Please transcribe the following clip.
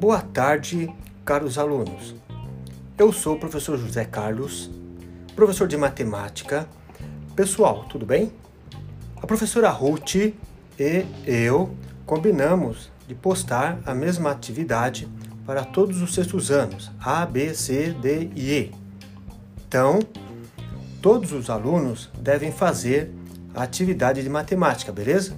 Boa tarde, caros alunos. Eu sou o professor José Carlos, professor de matemática. Pessoal, tudo bem? A professora Ruth e eu combinamos de postar a mesma atividade para todos os sextos anos, A, B, C, D e E. Então, todos os alunos devem fazer a atividade de matemática, beleza?